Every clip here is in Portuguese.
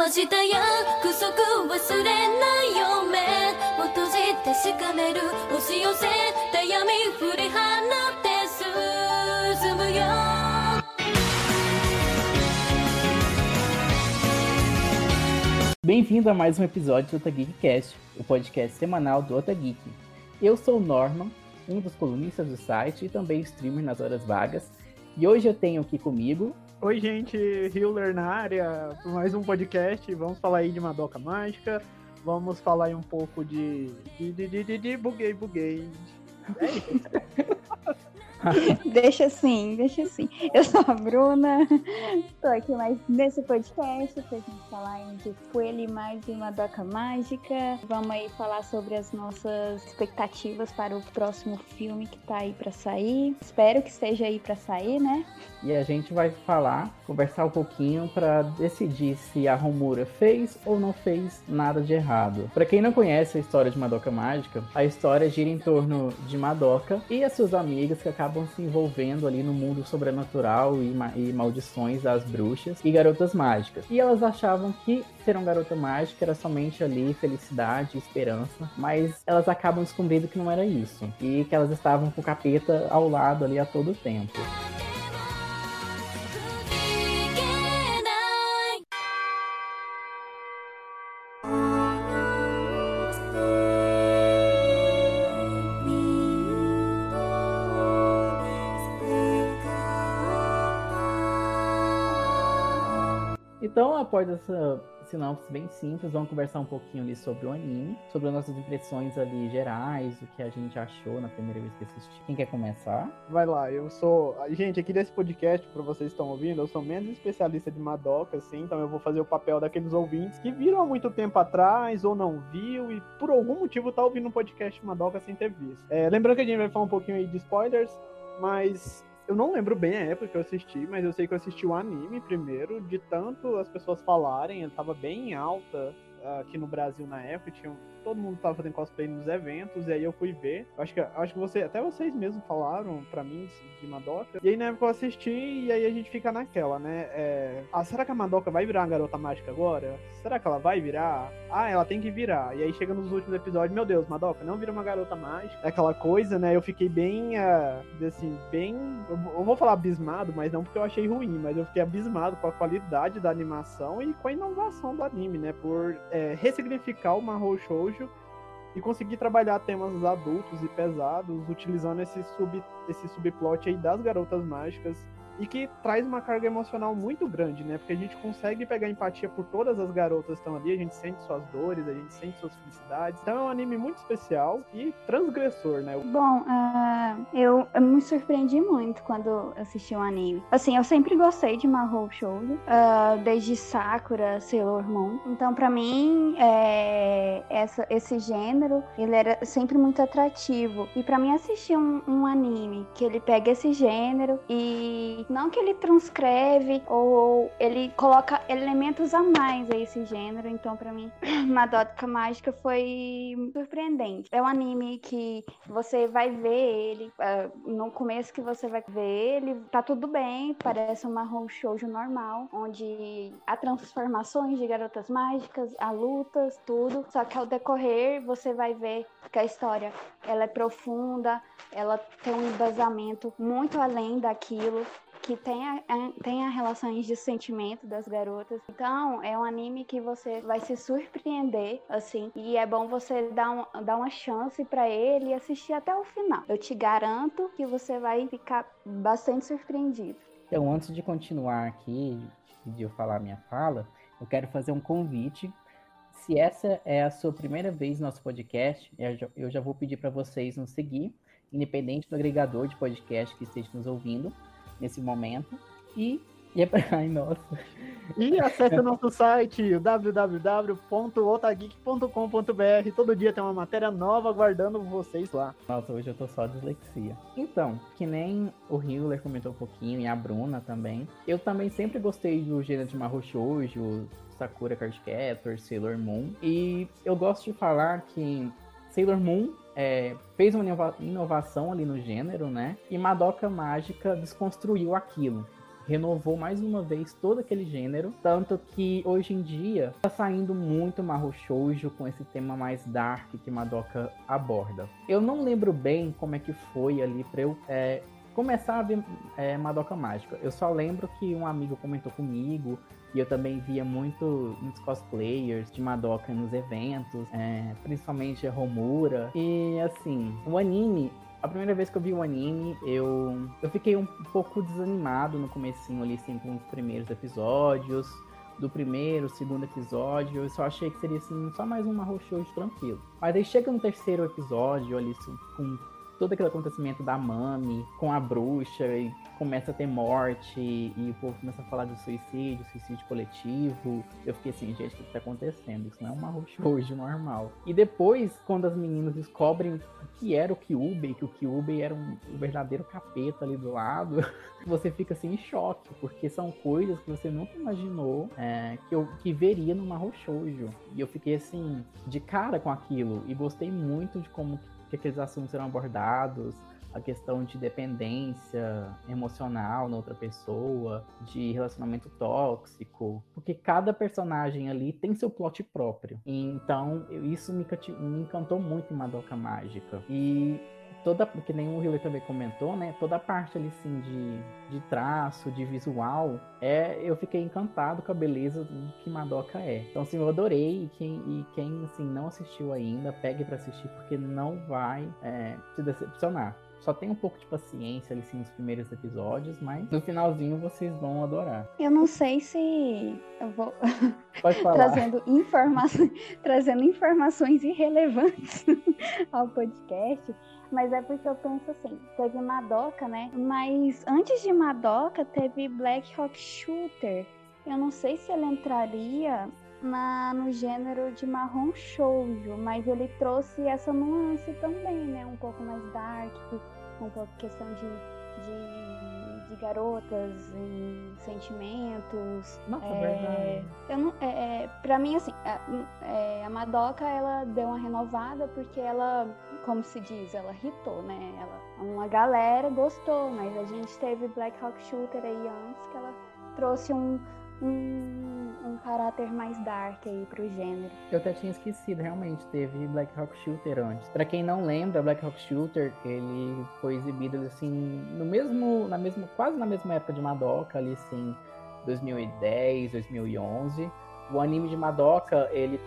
はした約束忘れないよ目を閉じてしかめる押し寄せた闇振り放って進むよ Bem-vindo a mais um episódio do Ota Geekcast, o podcast semanal do Ota Geek. Eu sou o Norman, um dos colunistas do site e também streamer nas horas vagas. E hoje eu tenho aqui comigo. Oi, gente, Hiller na área, para mais um podcast. Vamos falar aí de Madoka Mágica, vamos falar aí um pouco de. de, de, de, de, de buguei, buguei. É deixa assim, deixa assim. Eu sou a Bruna, tô aqui mais nesse podcast pra gente falar de Coelho mais de Madoka Mágica. Vamos aí falar sobre as nossas expectativas para o próximo filme que tá aí pra sair. Espero que esteja aí pra sair, né? E a gente vai falar, conversar um pouquinho para decidir se a Romura fez ou não fez nada de errado. Para quem não conhece a história de Madoka Mágica, a história gira em torno de Madoka e as suas amigas que acabam se envolvendo ali no mundo sobrenatural e, ma e maldições das bruxas e garotas mágicas. E elas achavam que ser uma garota mágica era somente ali felicidade esperança, mas elas acabam descobrindo que não era isso e que elas estavam com o capeta ao lado ali a todo tempo. Então, após essa sinopse bem simples, vamos conversar um pouquinho ali sobre o anime, sobre as nossas impressões ali gerais, o que a gente achou na primeira vez que assistiu. Quem quer começar? Vai lá, eu sou. Gente, aqui desse podcast, para vocês que estão ouvindo, eu sou menos especialista de Madoka, assim, então eu vou fazer o papel daqueles ouvintes que viram há muito tempo atrás ou não viu e por algum motivo tá ouvindo um podcast Madoka sem ter visto. É, lembrando que a gente vai falar um pouquinho aí de spoilers, mas eu não lembro bem a época que eu assisti, mas eu sei que eu assisti o anime primeiro, de tanto as pessoas falarem, ele tava bem alta aqui no Brasil na época, tinha todo mundo tava fazendo cosplay nos eventos, e aí eu fui ver. Acho que, acho que você, até vocês mesmos falaram pra mim de Madoka. E aí na época eu assisti, e aí a gente fica naquela, né? É, ah, será que a Madoka vai virar uma garota mágica agora? Será que ela vai virar? Ah, ela tem que virar. E aí chega nos últimos episódios, meu Deus, Madoka não vira uma garota mágica. É aquela coisa, né? Eu fiquei bem, uh, assim, bem. Eu vou falar abismado, mas não porque eu achei ruim, mas eu fiquei abismado com a qualidade da animação e com a inovação do anime, né? Por é, ressignificar o Mahou E conseguir trabalhar temas adultos e pesados utilizando esse, sub, esse subplot aí das garotas mágicas e que traz uma carga emocional muito grande, né? Porque a gente consegue pegar empatia por todas as garotas que estão ali, a gente sente suas dores, a gente sente suas felicidades. Então é um anime muito especial e transgressor, né? Bom, uh, eu, eu, me surpreendi muito quando assisti o um anime. Assim, eu sempre gostei de Mahou Shoujo, uh, desde Sakura, Sailor Moon. Então, para mim, é, essa, esse gênero, ele era sempre muito atrativo. E para mim assistir um, um anime que ele pega esse gênero e não que ele transcreve ou ele coloca elementos a mais a esse gênero. Então, para mim, Madoka Mágica foi surpreendente. É um anime que você vai ver ele uh, no começo que você vai ver ele, tá tudo bem, parece uma shoujo normal, onde há transformações de garotas mágicas, há lutas, tudo. Só que ao decorrer você vai ver que a história ela é profunda, ela tem um embasamento muito além daquilo que tenha, tenha relações de sentimento das garotas. Então, é um anime que você vai se surpreender, assim, e é bom você dar, um, dar uma chance para ele e assistir até o final. Eu te garanto que você vai ficar bastante surpreendido. Então, antes de continuar aqui, de eu falar minha fala, eu quero fazer um convite. Se essa é a sua primeira vez no nosso podcast, eu já vou pedir para vocês nos seguir, independente do agregador de podcast que esteja nos ouvindo nesse momento. E, e é pra... Ai, nossa. E acesse o nosso site www.otageek.com.br. Todo dia tem uma matéria nova aguardando vocês lá. Nossa, hoje eu tô só dislexia. Então, que nem o Hiller comentou um pouquinho e a Bruna também. Eu também sempre gostei do gênero de Mahou Shoujo, Sakura Card Captor, Sailor Moon. E eu gosto de falar que Sailor Moon é, fez uma inovação ali no gênero, né? E Madoka Mágica desconstruiu aquilo. renovou mais uma vez todo aquele gênero, tanto que hoje em dia tá saindo muito Mahou Shoujo com esse tema mais dark que Madoka aborda. Eu não lembro bem como é que foi ali para eu é, começar a ver é, Madoka Mágica. Eu só lembro que um amigo comentou comigo e eu também via muito muitos cosplayers de Madoka nos eventos, é, principalmente a Romura. E assim, o anime a primeira vez que eu vi o anime, eu, eu fiquei um pouco desanimado no comecinho ali, assim, com os primeiros episódios. Do primeiro, segundo episódio, eu só achei que seria assim, só mais um Mahou tranquilo. Mas aí chega no terceiro episódio, ali, com todo aquele acontecimento da Mami com a bruxa e começa a ter morte e o povo começa a falar de suicídio, suicídio coletivo. Eu fiquei assim, gente, o que tá acontecendo? Isso não é uma hoje normal. E depois, quando as meninas descobrem que era o Kyubey, que o Kyubey era um, verdadeiro capeta ali do lado, você fica assim em choque, porque são coisas que você nunca imaginou é, que eu que veria Mahou Shoujo. E eu fiquei assim, de cara com aquilo, e gostei muito de como que aqueles assuntos serão abordados, a questão de dependência emocional na outra pessoa, de relacionamento tóxico, porque cada personagem ali tem seu plot próprio. Então, isso me, me encantou muito em Madoka Mágica. E toda, que nem o Hiller também comentou, né? Toda a parte ali, assim, de, de traço, de visual, é, eu fiquei encantado com a beleza que Madoka é. Então, assim, eu adorei. E quem, e quem assim, não assistiu ainda, pegue para assistir, porque não vai é, se decepcionar. Só tem um pouco de paciência ali, assim, nos primeiros episódios, mas no finalzinho vocês vão adorar. Eu não sei se eu vou Pode falar. trazendo, informações, trazendo informações irrelevantes ao podcast, mas é porque eu penso assim, teve Madoka, né? Mas antes de Madoka teve Black Rock Shooter. Eu não sei se ele entraria na, no gênero de marrom shoujo, mas ele trouxe essa nuance também, né? Um pouco mais dark, um pouco questão de, de, de garotas e sentimentos. Nossa, é, verdade. Eu não, é, é, pra mim, assim, a, é, a Madoka, ela deu uma renovada porque ela, como se diz, ela hitou, né? Ela, uma galera gostou, mas a gente teve Black Rock Shooter aí antes que ela trouxe um um, um caráter mais dark aí pro gênero. Eu até tinha esquecido, realmente, teve Black Rock Shooter antes. Para quem não lembra, Black Rock Shooter, ele foi exibido assim no mesmo, na mesma, quase na mesma época de Madoka, ali assim, 2010, 2011. O anime de Madoka, ele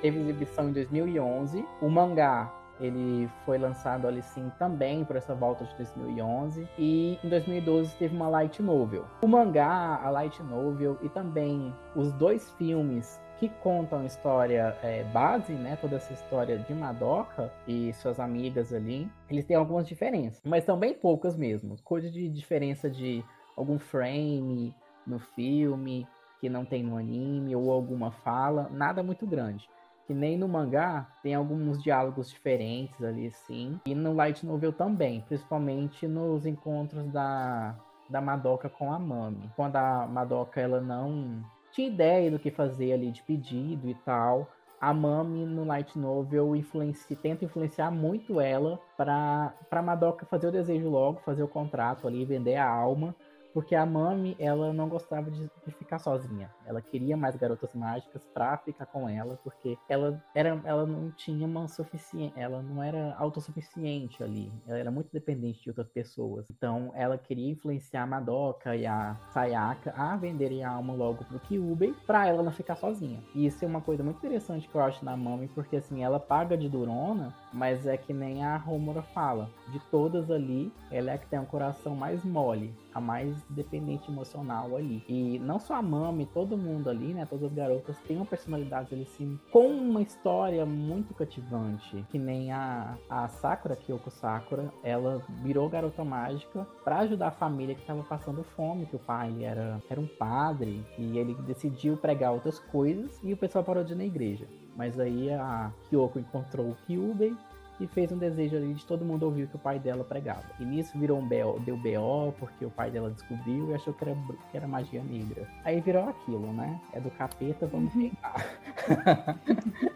teve exibição em 2011. O mangá ele foi lançado ali sim também por essa volta de 2011 e em 2012 teve uma light novel. O mangá, a light novel e também os dois filmes que contam a história é, base, né, toda essa história de Madoka e suas amigas ali, eles têm algumas diferenças, mas são bem poucas mesmo. Coisa de diferença de algum frame no filme que não tem no anime ou alguma fala, nada muito grande que nem no mangá tem alguns diálogos diferentes ali, sim. E no light novel também, principalmente nos encontros da, da Madoka com a Mami. Quando a Madoka ela não tinha ideia do que fazer ali de pedido e tal, a Mami no light novel influencia, tenta influenciar muito ela para para Madoka fazer o desejo logo, fazer o contrato ali, vender a alma porque a Mami, ela não gostava de, de, ficar sozinha. Ela queria mais garotas mágicas pra ficar com ela, porque ela, era, ela não tinha uma suficiente, ela não era autossuficiente ali. Ela era muito dependente de outras pessoas. Então, ela queria influenciar a Madoka e a Sayaka a venderem a alma logo pro Kyubey, pra ela não ficar sozinha. E isso é uma coisa muito interessante que eu acho na Mami, porque assim, ela paga de durona, mas é que nem a Romura fala. De todas ali, ela é a que tem um coração mais mole a mais dependente emocional ali. E não só a Mami, todo mundo ali, né? Todas as garotas têm uma personalidade ali, assim, com uma história muito cativante. Que nem a, a Sakura, Kyoko Sakura, ela virou garota mágica para ajudar a família que estava passando fome, que o pai era, era um padre, e ele decidiu pregar outras coisas, e o pessoal parou de ir na igreja. Mas aí a Kyoko encontrou o Kyubey e fez um desejo ali de todo mundo ouvir o que o pai dela pregava. E nisso virou um BO, deu BO, porque o pai dela descobriu e achou que era, que era magia negra. Aí virou aquilo, né? É do capeta, vamos uhum.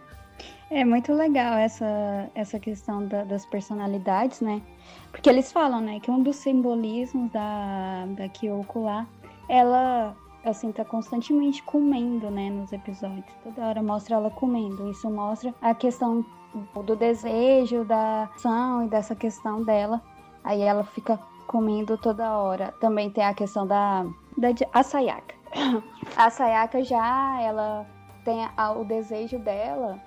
É muito legal essa, essa questão da, das personalidades, né? Porque eles falam, né, que um dos simbolismos da, da Kyoko lá ela assim, tá constantemente comendo, né, nos episódios. Toda hora mostra ela comendo. Isso mostra a questão do desejo, da ação e dessa questão dela. Aí ela fica comendo toda hora. Também tem a questão da, da a Sayaka. A Sayaka já, ela tem a, o desejo dela.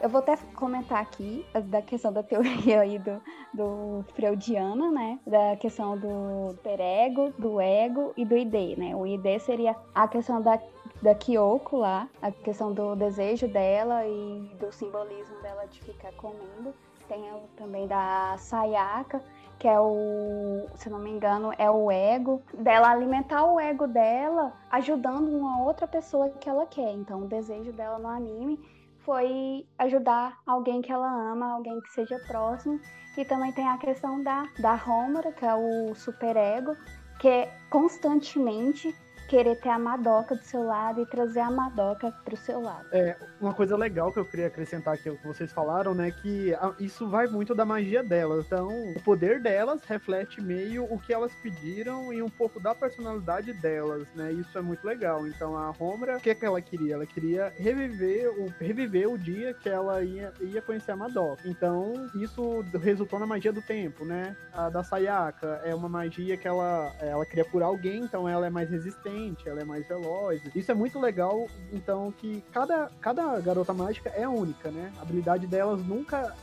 Eu vou até comentar aqui da questão da teoria aí do, do Freudiana, né? Da questão do perego, do ego e do ID, né? O ID seria a questão da, da Kyoko lá, a questão do desejo dela e do simbolismo dela de ficar comendo. Tem também da Sayaka, que é o, se não me engano, é o ego, dela alimentar o ego dela, ajudando uma outra pessoa que ela quer. Então, o desejo dela no anime foi ajudar alguém que ela ama, alguém que seja próximo. E também tem a questão da, da Homura, que é o superego, que é constantemente querer ter a Madoka do seu lado e trazer a Madoka pro seu lado. É, uma coisa legal que eu queria acrescentar aqui, o que vocês falaram, né, que isso vai muito da magia delas. Então, o poder delas reflete meio o que elas pediram e um pouco da personalidade delas, né? Isso é muito legal. Então, a Homura, o que, é que ela queria? Ela queria reviver o, reviver o dia que ela ia, ia conhecer a Madoka. Então, isso resultou na magia do tempo, né? A da Sayaka é uma magia que ela, ela queria curar alguém, então ela é mais resistente ela é mais veloz. Isso é muito legal, então, que cada, cada garota mágica é única, né? A habilidade delas nunca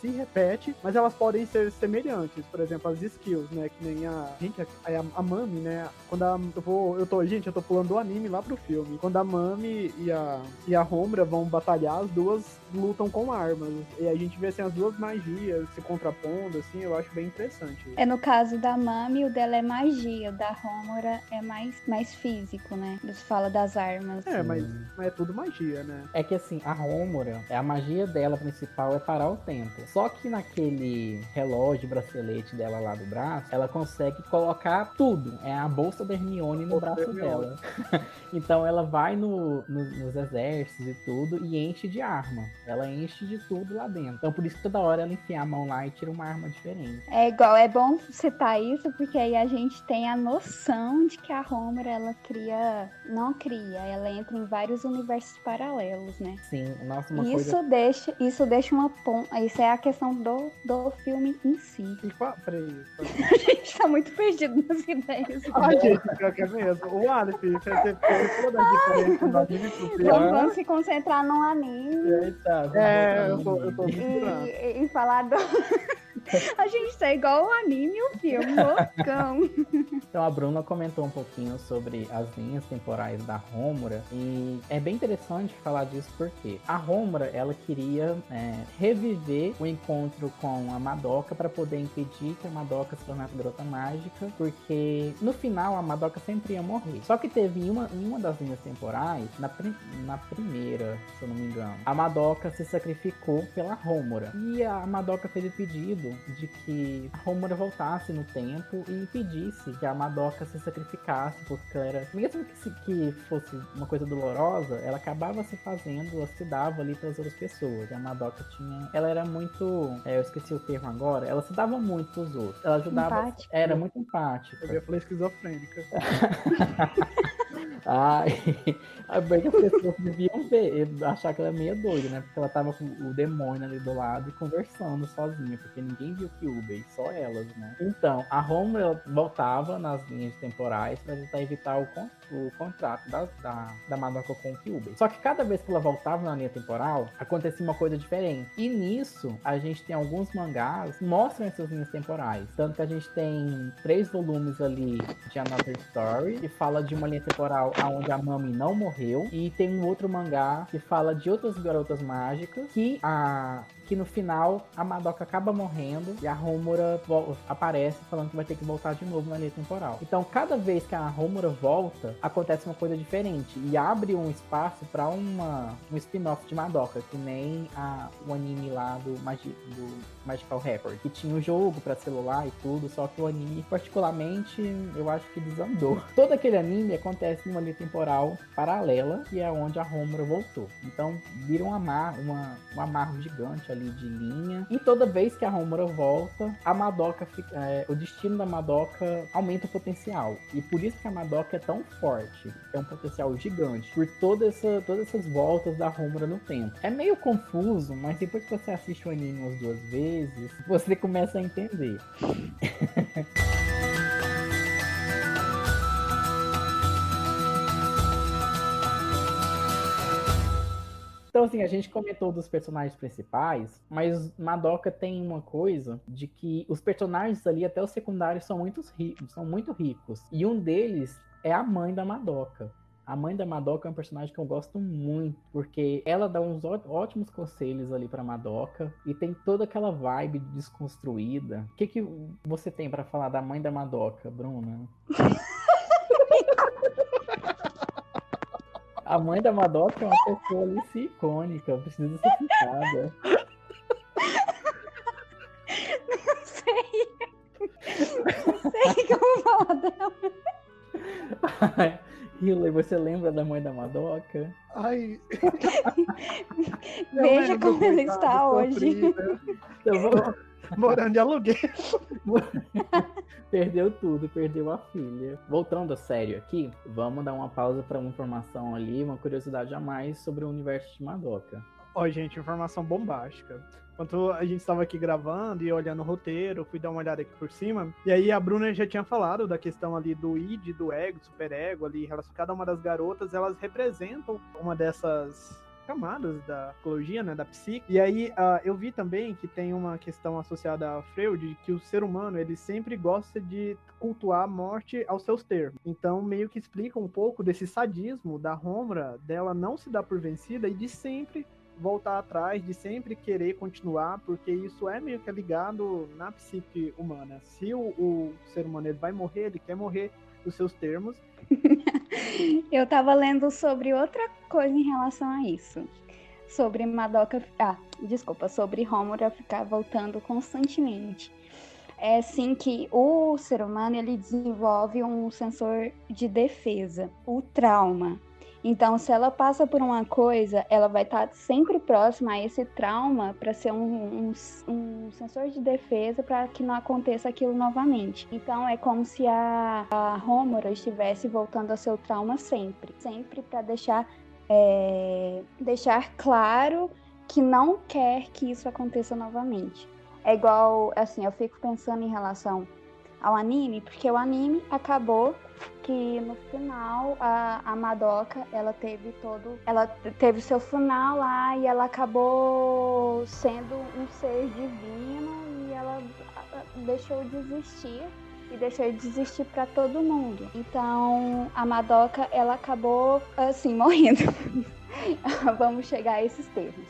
se repete, mas elas podem ser semelhantes. Por exemplo, as skills, né? Que nem a. Gente, a, a Mami, né? Quando a, eu vou. Eu tô. Gente, eu tô pulando do anime lá pro filme. Quando a Mami e a, e a Hombra vão batalhar, as duas lutam com armas. E a gente vê assim, as duas magias se contrapondo, assim, eu acho bem interessante. É no caso da Mami, o dela é magia, o da Homura é mais, mais físico, né? Você fala das armas. É, mas, mas, é tudo magia, né? É que assim, a Homura, a magia dela principal é parar o tempo. Só que naquele relógio, bracelete dela lá do braço, ela consegue colocar tudo. É a bolsa da Hermione no bolsa braço dela. então ela vai no, no, nos exércitos e tudo e enche de arma. Ela enche de tudo lá dentro. Então por isso que toda hora ela enfia a mão lá e tira uma arma diferente. É igual, é bom citar isso, porque aí a gente tem a noção de que a Homer, ela cria. Não cria, ela entra em vários universos paralelos, né? Sim, nossa, uma isso coisa... Deixa, isso deixa uma ponta. Isso é a questão do, do filme em si. E qual... Peraí, a gente tá muito perdido nas ideias. Ah, gente, pior que é mesmo. O Aleph, você fez toda a diferença do anime pro filme. Vamos se concentrar no anime. Eita. É, eu tô, eu tô e, e falar do. A gente tá igual o anime e o filme, loucão. Então a Bruna comentou um pouquinho sobre as linhas temporais da Rômora e é bem interessante falar disso porque a Rômora ela queria é, reviver o encontro com a Madoka para poder impedir que a Madoka se tornasse garota mágica, porque no final a Madoka sempre ia morrer. Só que teve uma, uma das linhas temporais, na, na primeira, se eu não me engano, a Madoka se sacrificou pela Rômora e a Madoka fez o pedido de que a Homura voltasse no tempo e pedisse que a Madoka se sacrificasse, porque ela era, mesmo que, se, que fosse uma coisa dolorosa, ela acabava se fazendo, ela se dava ali para as outras pessoas. E a Madoka tinha, ela era muito, é, eu esqueci o termo agora, ela se dava muito pros outros. Ela ajudava, empática. era muito empática. Eu ia falar esquizofrênica. Ai, a bem as pessoas deviam ver, achar que ela é meio doida, né? Porque ela tava com o demônio ali do lado e conversando sozinha, porque ninguém viu Kyubey, só elas, né? Então, a Homer voltava nas linhas temporais para tentar evitar o, con o contrato da, da, da Madoka com o Kyubey. Só que cada vez que ela voltava na linha temporal, acontecia uma coisa diferente. E nisso, a gente tem alguns mangás que mostram essas linhas temporais. Tanto que a gente tem três volumes ali de Another Story, que fala de uma linha temporal onde a Mami não morreu. E tem um outro mangá que fala de outras garotas mágicas que a que no final a Madoka acaba morrendo e a Homura aparece falando que vai ter que voltar de novo na linha temporal. Então, cada vez que a Homura volta, acontece uma coisa diferente e abre um espaço para uma um spin-off de Madoka, que nem a, o anime lá do, Magi, do Magical Record, que tinha o jogo para celular e tudo, só que o anime, particularmente, eu acho que desandou. Todo aquele anime acontece numa linha temporal paralela, que é onde a Homura voltou. Então, vira um amar, uma, um amarro gigante ali de linha. E toda vez que a Homura volta, a Madoka fica, é, o destino da Madoka aumenta o potencial. E por isso que a Madoka é tão forte. É um potencial gigante. Por toda essa, todas essas voltas da Homura no tempo. É meio confuso, mas depois que você assiste o anime umas duas vezes, você começa a entender. Então, assim, a gente comentou dos personagens principais, mas Madoka tem uma coisa de que os personagens ali, até os secundários, são muito ricos, são muito ricos. E um deles é a mãe da Madoka. A mãe da Madoka é um personagem que eu gosto muito, porque ela dá uns ótimos conselhos ali para Madoka e tem toda aquela vibe desconstruída. O que, que você tem para falar da mãe da Madoka, Bruna? A mãe da Madoka é uma pessoa ali icônica, precisa ser citada. Não sei. Não sei como falar dela. Hillary, você lembra da mãe da Madoka? Ai. Veja como ela está hoje. Eu vou morando de aluguel. perdeu tudo, perdeu a filha. Voltando a sério aqui, vamos dar uma pausa para uma informação ali, uma curiosidade a mais sobre o universo de Madoka. Ó, gente, informação bombástica. Enquanto a gente estava aqui gravando e olhando o roteiro, fui dar uma olhada aqui por cima. E aí a Bruna já tinha falado da questão ali do id, do ego, superego ali, cada uma das garotas, elas representam uma dessas camadas da psicologia, né, da psique. E aí uh, eu vi também que tem uma questão associada a Freud, que o ser humano ele sempre gosta de cultuar a morte aos seus termos. Então meio que explica um pouco desse sadismo da Romra, dela não se dar por vencida e de sempre voltar atrás, de sempre querer continuar, porque isso é meio que ligado na psique humana. Se o, o ser humano ele vai morrer, ele quer morrer os seus termos. Eu estava lendo sobre outra coisa em relação a isso. Sobre Madoka. Ah, desculpa, sobre Homura ficar voltando constantemente. É assim que o ser humano ele desenvolve um sensor de defesa, o trauma. Então, se ela passa por uma coisa, ela vai estar tá sempre próxima a esse trauma para ser um, um, um, sensor de defesa para que não aconteça aquilo novamente. Então, é como se a, a Homura estivesse voltando ao seu trauma sempre sempre para deixar, é, deixar claro que não quer que isso aconteça novamente. É igual, assim, eu fico pensando em relação ao anime, porque o anime acabou que no final a, a Madoka ela teve todo ela teve seu final lá e ela acabou sendo um ser divino e ela deixou de existir e deixou de existir para todo mundo. Então a Madoka ela acabou assim morrendo. Vamos chegar a esses termos.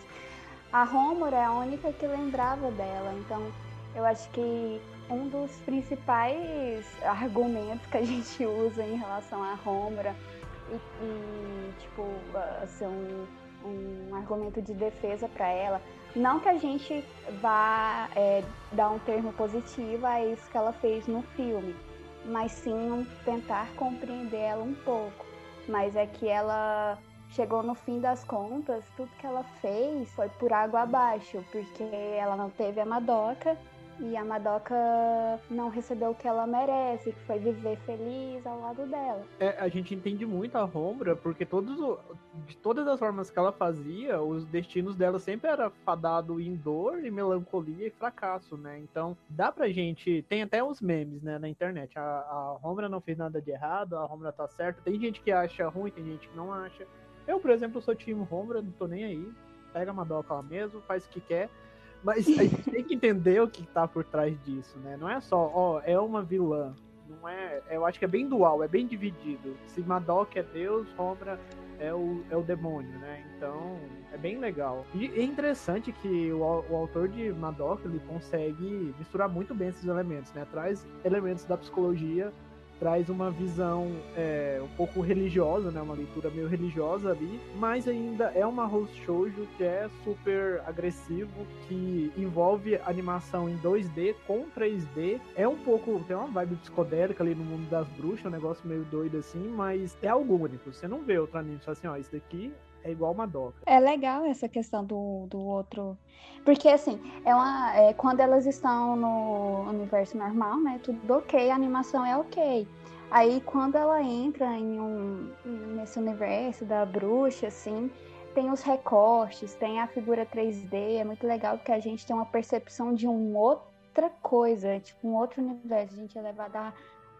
A Homura é a única que lembrava dela então eu acho que um dos principais argumentos que a gente usa em relação à Romura e, e tipo, ser um, um argumento de defesa para ela. Não que a gente vá é, dar um termo positivo a isso que ela fez no filme, mas sim tentar compreender ela um pouco. Mas é que ela chegou no fim das contas, tudo que ela fez foi por água abaixo, porque ela não teve a Madoka e a Madoka não recebeu o que ela merece, que foi viver feliz ao lado dela. É, a gente entende muito a Rombra, porque todos de todas as formas que ela fazia, os destinos dela sempre era fadado em dor e melancolia e fracasso, né? Então, dá pra gente. Tem até os memes, né, na internet. A, a Rombra não fez nada de errado, a Rombra tá certa. Tem gente que acha ruim, tem gente que não acha. Eu, por exemplo, sou time Rombra, não tô nem aí. Pega a Madoka lá mesmo, faz o que quer. Mas a gente tem que entender o que tá por trás disso, né? Não é só, ó, é uma vilã. Não é. Eu acho que é bem dual, é bem dividido. Se Madoka é Deus, Sombra é o, é o demônio, né? Então, é bem legal. E é interessante que o, o autor de Madoka ele consegue misturar muito bem esses elementos, né? Traz elementos da psicologia traz uma visão é, um pouco religiosa, né? Uma leitura meio religiosa ali, mas ainda é uma host shoujo que é super agressivo, que envolve animação em 2D com 3D. É um pouco, tem uma vibe psicodélica ali no mundo das bruxas, um negócio meio doido assim, mas é algo único. Você não vê outro anime assim, ó, isso daqui é igual Madoka. É legal essa questão do, do outro. Porque, assim, é uma, é, quando elas estão no universo normal, né? Tudo ok, a animação é ok. Aí, quando ela entra em um, nesse universo da bruxa, assim, tem os recortes, tem a figura 3D. É muito legal porque a gente tem uma percepção de uma outra coisa, tipo, um outro universo. A gente é levado a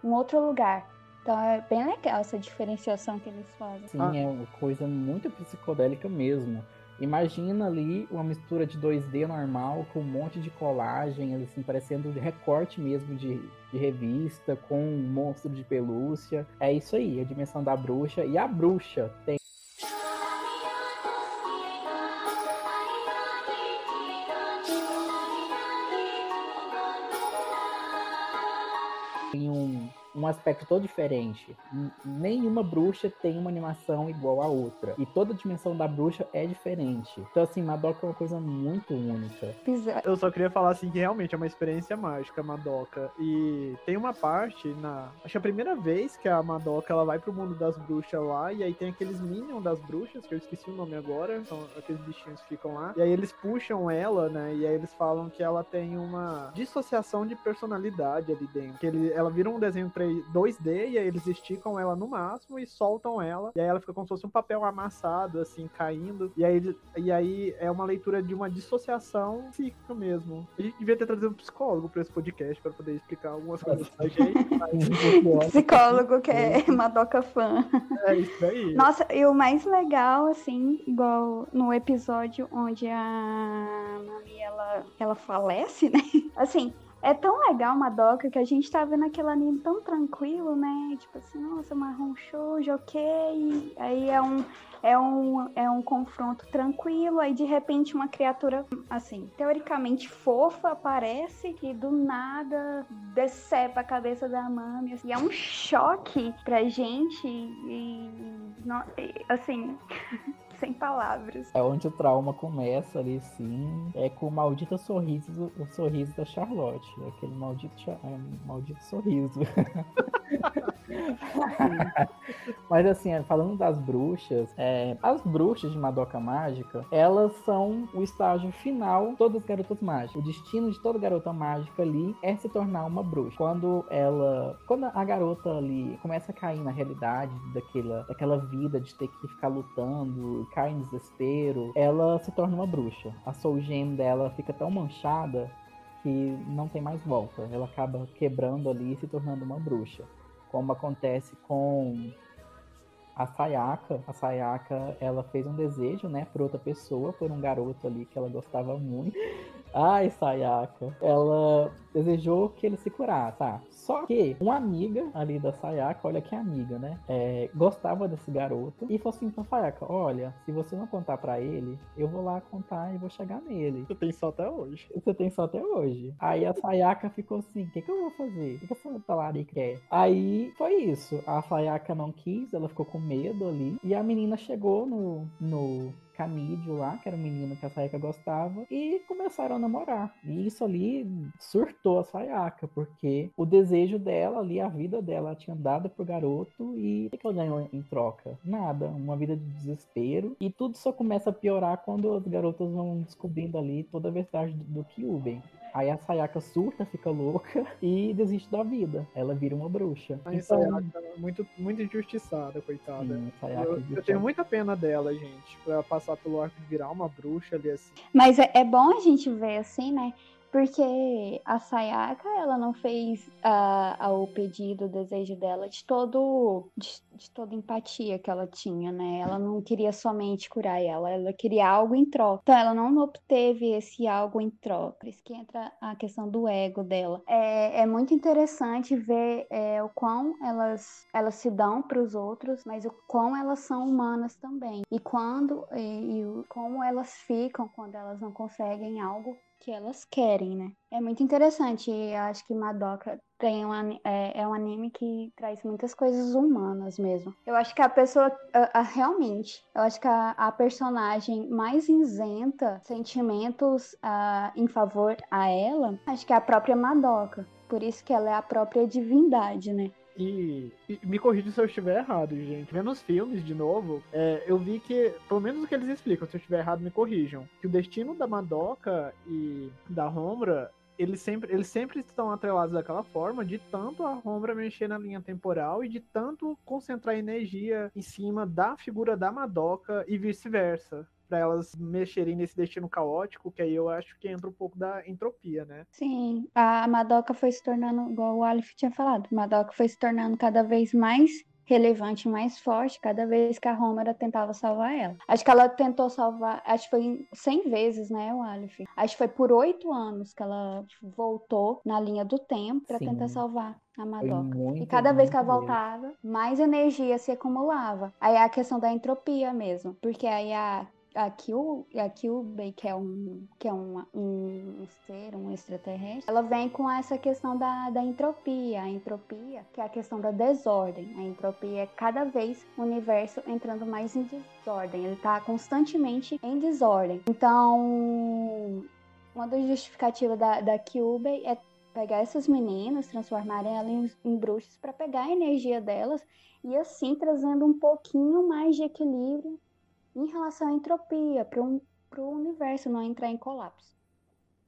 um outro lugar. Então é bem legal essa diferenciação que eles fazem. Sim, é uma coisa muito psicodélica mesmo. Imagina ali uma mistura de 2D normal com um monte de colagem, assim, parecendo recorte mesmo de, de revista, com um monstro de pelúcia. É isso aí, a dimensão da bruxa. E a bruxa tem um, aspecto todo diferente. Nenhuma bruxa tem uma animação igual à outra. E toda a dimensão da bruxa é diferente. Então, assim, Madoka é uma coisa muito única. Bizarro. Eu só queria falar assim que realmente é uma experiência mágica, a Madoka. E tem uma parte na. Acho que é a primeira vez que a Madoka ela vai pro mundo das bruxas lá. E aí tem aqueles Minions das bruxas, que eu esqueci o nome agora. São aqueles bichinhos que ficam lá. E aí eles puxam ela, né? E aí eles falam que ela tem uma dissociação de personalidade ali dentro. Que ele, ela vira um desenho 3 2D e aí eles esticam ela no máximo e soltam ela. E aí ela fica como se fosse um papel amassado, assim, caindo. E aí, e aí é uma leitura de uma dissociação psíquica mesmo. A gente devia ter trazido um psicólogo pra esse podcast pra poder explicar algumas coisas pra gente. Mas Psicólogo que é Madoka fã. é isso aí. Nossa, e o mais legal, assim, igual no episódio onde a Mami ela, ela falece, né? Assim, é tão legal Madoka que a gente tá vendo aquele anime tão tranquilo, né? Tipo assim, nossa, marrom shoujo, ok. Aí é um, é um, é um confronto tranquilo, aí de repente uma criatura, assim, teoricamente fofa aparece e do nada decepa a cabeça da Mami. assim. E é um choque pra gente e, e, assim, sem palavras. É onde o trauma começa ali, sim. É com o maldito sorriso, o sorriso da Charlotte. Aquele maldito, é, maldito sorriso. Mas assim, é, falando das bruxas, é, as bruxas de Madoka Mágica, elas são o estágio final de todas as garotas mágicas. O destino de toda garota mágica ali é se tornar uma bruxa. Quando ela. Quando a garota ali começa a cair na realidade daquela, daquela vida de ter que ficar lutando, cai em desespero, ela se torna uma bruxa. A soul gem dela fica tão manchada que não tem mais volta. Ela acaba quebrando ali e se tornando uma bruxa. Como acontece com a Sayaka. A Sayaka, ela fez um desejo, né, por outra pessoa, por um garoto ali que ela gostava muito. Ai, Sayaka. Ela desejou que ele se curasse, tá? Só que uma amiga ali da Sayaka, olha que amiga, né? É, gostava desse garoto e falou assim pra Sayaka: Olha, se você não contar pra ele, eu vou lá contar e vou chegar nele. Você tem só até hoje. Você tem só até hoje. Aí a Sayaka ficou assim: o que, que eu vou fazer? O que, que essa talarica quer? Aí foi isso. A Sayaka não quis, ela ficou com medo ali. E a menina chegou no, no Camídio lá, que era o menino que a Sayaka gostava, e começaram a namorar. E isso ali surtou a Sayaka, porque o desejo dela ali, a vida dela, ela tinha dado pro garoto e o que ela ganhou em troca? Nada, uma vida de desespero. E tudo só começa a piorar quando as garotas vão descobrindo ali toda a verdade do, do Kyuben. Aí a Sayaka surta, fica louca e desiste da vida. Ela vira uma bruxa. A Então, Sayaka é muito, muito injustiçada, coitada. sim, Sayaka Eu, eu tenho muita pena dela, gente, pra passar pelo arco de virar uma bruxa ali assim. Mas é, é bom a gente ver assim, né? Porque a Sayaka, ela não fez ah, ah, o pedido, o desejo dela de todo de, de toda empatia que ela tinha, né? Ela não queria somente curar ela, ela queria algo em troca. Então ela não obteve esse algo em troca. Por isso que entra a questão do ego dela. É, é muito interessante ver é, o quão elas, elas se dão para os outros, mas o quão elas são humanas também. E quando e, e como elas ficam quando elas não conseguem algo que elas querem, né? É muito interessante. Eu acho que Madoka tem um, é, é um anime que traz muitas coisas humanas mesmo. Eu acho que a pessoa, a- a- realmente, eu acho que a, a personagem mais isenta sentimentos ah, em favor a ela, acho que é a própria Madoka. Por isso que ela é a própria divindade, né? E, e me corrija se eu estiver errado, gente. Vendo os filmes de novo, é, eu vi que, pelo menos o que eles explicam, se eu estiver errado, me corrijam. Que o destino da Madoka e da Homura eles sempre, eles sempre estão atrelados daquela forma, de tanto a Rombra mexer na linha temporal e de tanto concentrar energia em cima da figura da Madoka e vice-versa. Pra elas mexerem nesse destino caótico, que aí eu acho que entra um pouco da entropia, né? Sim, a Madoka foi se tornando, igual o Alif tinha falado, Madoka foi se tornando cada vez mais relevante mais forte cada vez que a Romera tentava salvar ela. Acho que ela tentou salvar, acho que foi 100 vezes, né, o Aleph? Acho que foi por oito anos que ela voltou na linha do tempo para tentar salvar a Madoka. Muito, e cada vez que ela voltava, mais energia se acumulava. Aí é a questão da entropia mesmo, porque aí a a Kyubey, a Kyubey, que é um que é um, um, ser, um extraterrestre, ela vem com essa questão da, da entropia. A entropia, que é a questão da desordem. A entropia é cada vez o universo entrando mais em desordem. Ele está constantemente em desordem. Então, uma das justificativas da, da Kyubey é pegar essas meninas, transformarem elas em, em bruxas para pegar a energia delas e assim trazendo um pouquinho mais de equilíbrio em relação à entropia, para o universo não entrar em colapso.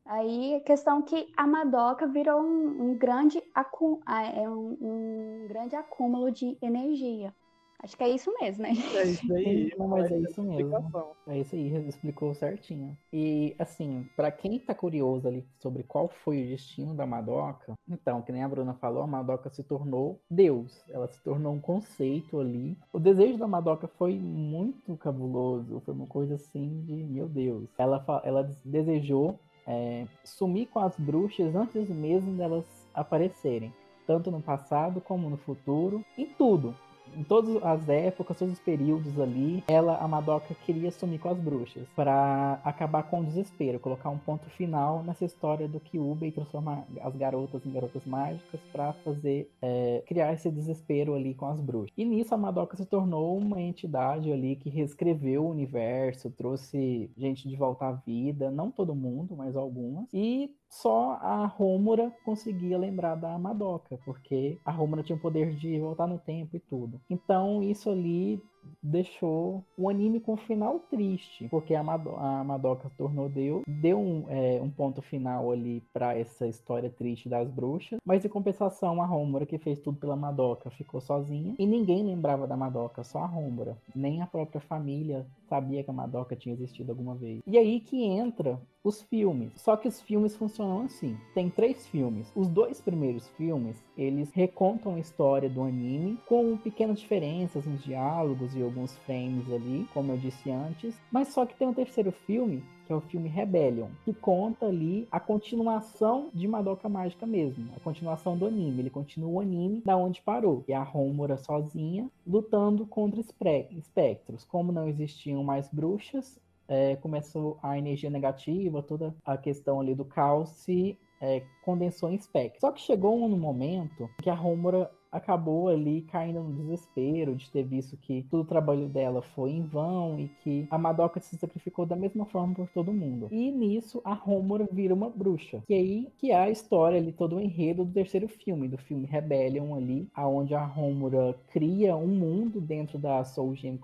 Aí a questão que a Madoka virou um, um grande, acú é um, um grande acúmulo de energia. Acho que é isso mesmo, né? É isso aí. Não, mas é isso mesmo. É isso aí, explicou certinho. E, assim, para quem tá curioso ali sobre qual foi o destino da Madoka, então, que nem a Bruna falou, a Madoka se tornou Deus. Ela se tornou um conceito ali. O desejo da Madoka foi muito cabuloso. Foi uma coisa assim de, meu Deus. Ela, ela desejou é, sumir com as bruxas antes mesmo delas aparecerem. Tanto no passado como no futuro. Em tudo em todas as épocas, todos os períodos ali, ela, a Madoka, queria sumir com as bruxas para acabar com o desespero, colocar um ponto final nessa história do Kyubey e transformar as garotas em garotas mágicas para fazer é, criar esse desespero ali com as bruxas. E nisso a Madoka se tornou uma entidade ali que reescreveu o universo, trouxe gente de volta à vida, não todo mundo, mas algumas, e só a Rômora conseguia lembrar da Madoka, porque a Rômora tinha o poder de voltar no tempo e tudo. Então isso ali deixou o anime com um final triste, porque a, a Madoka tornou Deus, deu um, é, um ponto final ali para essa história triste das bruxas, mas em compensação a Rômora, que fez tudo pela Madoka, ficou sozinha e ninguém lembrava da Madoka, só a Rômora, nem a própria família sabia que a Madoka tinha existido alguma vez. E aí que entra os filmes. Só que os filmes funcionam assim. Tem três filmes. Os dois primeiros filmes, eles recontam a história do anime com pequenas diferenças nos diálogos alguns frames ali, como eu disse antes. Mas só que tem um terceiro filme que é o filme Rebellion, que conta ali a continuação de Madoka Mágica mesmo, a continuação do anime. Ele continua o anime da onde parou, e a Homura sozinha lutando contra espectros. Como não existiam mais bruxas, é, começou a energia negativa, toda a questão ali do caos se é, condensou em espectros. Só que chegou um momento que a Homura acabou ali caindo no desespero de ter visto que todo o trabalho dela foi em vão e que a Madoka se sacrificou da mesma forma por todo mundo. E nisso a Homura vira uma bruxa. Que aí que é a história ali, todo o enredo do terceiro filme, do filme Rebellion ali, aonde a Homura cria um mundo dentro da Soul Gem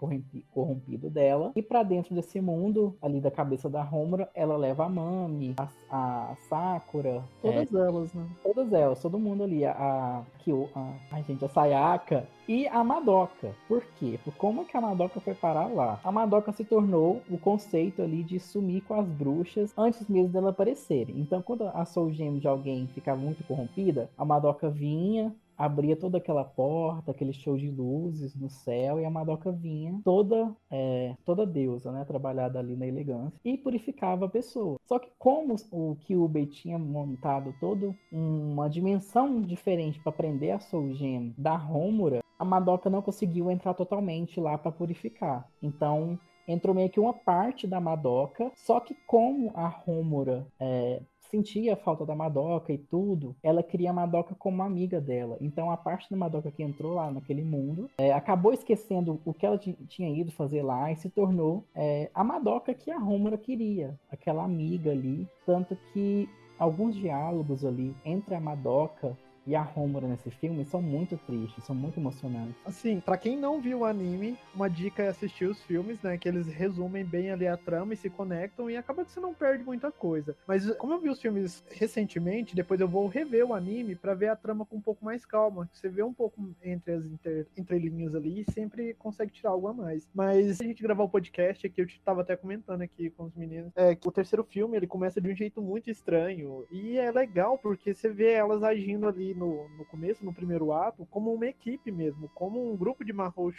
corrompido dela. E para dentro desse mundo, ali da cabeça da Homura, ela leva a Mami, a, a Sakura, todas é, elas, né? Todas elas, todo mundo ali, a, a, a Ai, gente, a Sayaka e a Madoka. Por quê? Por como que a Madoka foi parar lá? A Madoka se tornou o conceito ali de sumir com as bruxas antes mesmo dela aparecerem. Então, quando a Soul Gem de alguém ficava muito corrompida, a Madoka vinha, abria toda aquela porta, aquele show de luzes no céu, e a Madoka vinha toda é, toda deusa, né, trabalhada ali na elegância, e purificava a pessoa. Só que como o Kyubey tinha montado toda uma dimensão diferente para prender a Soul Gem da Homura, a Madoka não conseguiu entrar totalmente lá para purificar. Então, entrou meio que uma parte da Madoka, só que como a Homura é, sentia a falta da Madoka e tudo, ela queria a Madoka como amiga dela. Então a parte da Madoka que entrou lá naquele mundo é, acabou esquecendo o que ela tinha ido fazer lá e se tornou é, a Madoka que a Homura queria, aquela amiga ali. Tanto que alguns diálogos ali entre a Madoka e a Homura nesse filme são muito tristes, são muito emocionantes. Assim, para quem não viu o anime, uma dica é assistir os filmes, né? Que eles resumem bem ali a trama e se conectam e acaba que você não perde muita coisa. Mas como eu vi os filmes recentemente, depois eu vou rever o anime para ver a trama com um pouco mais calma. Você vê um pouco entre as inter, entrelinhas ali e sempre consegue tirar algo a mais. Mas a gente gravar o podcast aqui, eu tava até comentando aqui com os meninos, é que o terceiro filme ele começa de um jeito muito estranho e é legal porque você vê elas agindo ali no, no começo, no primeiro ato, como uma equipe mesmo, como um grupo de Mahou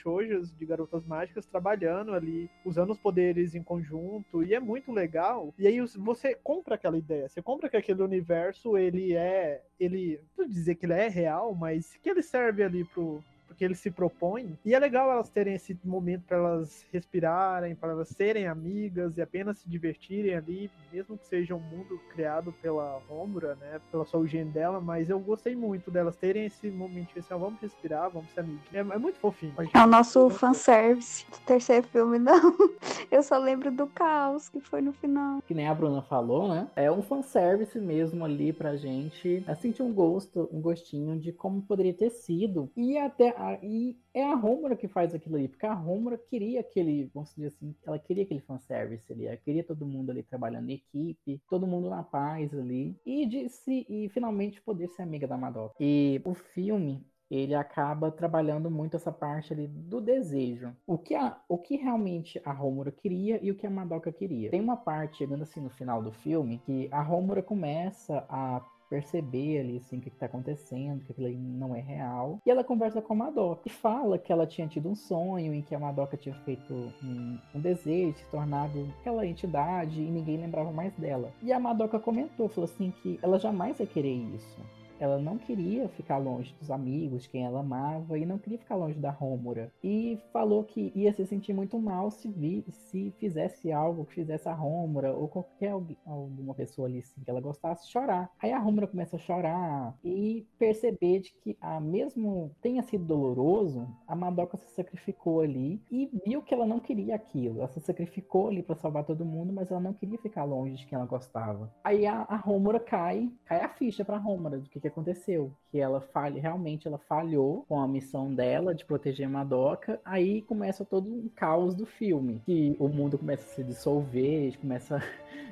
de garotas mágicas, trabalhando ali, usando os poderes em conjunto, e é muito legal. E aí você compra aquela ideia, você compra que aquele universo, ele é, ele, não dizer que ele é real, mas que ele serve ali pro, porque ele se propõe. E é legal elas terem esse momento para elas respirarem, para elas serem amigas e apenas se divertirem ali, mesmo que seja um mundo criado pela Romura, né, pela sua origem dela, mas eu gostei muito delas terem esse momento assim, ó, vamos respirar, vamos ser amigos. É, é muito fofinho. É o nosso fanservice do terceiro filme, não. Eu só lembro do caos que foi no final. Que nem a Bruna falou, né? É um fanservice mesmo ali pra gente é sentir um gosto, um gostinho de como poderia ter sido. E até e é a Rômora que faz aquilo ali, porque a Rômora queria aquele, vamos dizer assim, ela queria aquele fanservice ali, ela queria todo mundo ali trabalhando em equipe, todo mundo na paz ali, e, disse, e finalmente poder ser amiga da Madoka. E o filme, ele acaba trabalhando muito essa parte ali do desejo. O que, a, o que realmente a Rômora queria e o que a Madoka queria. Tem uma parte, chegando assim no final do filme, que a Rômora começa a perceber ali assim o que está acontecendo, que aquilo não é real. E ela conversa com a Madoka e fala que ela tinha tido um sonho em que a Madoka tinha feito um, um desejo, se tornado aquela entidade e ninguém lembrava mais dela. E a Madoka comentou, falou assim que ela jamais ia querer isso ela não queria ficar longe dos amigos, quem ela amava, e não queria ficar longe da Rômora. E falou que ia se sentir muito mal se, vi, se fizesse algo que fizesse a Rômora, ou qualquer alguma pessoa ali assim, que ela gostasse, chorar. Aí a Rômora começa a chorar e perceber de que, a, mesmo tenha sido doloroso, a Madoka se sacrificou ali e viu que ela não queria aquilo. Ela se sacrificou ali para salvar todo mundo, mas ela não queria ficar longe de quem ela gostava. Aí a, a Rômora cai, cai a ficha pra Rômora do que que aconteceu. Que ela falha, realmente ela falhou com a missão dela de proteger Madoka. Aí começa todo um caos do filme. Que o mundo começa a se dissolver, começa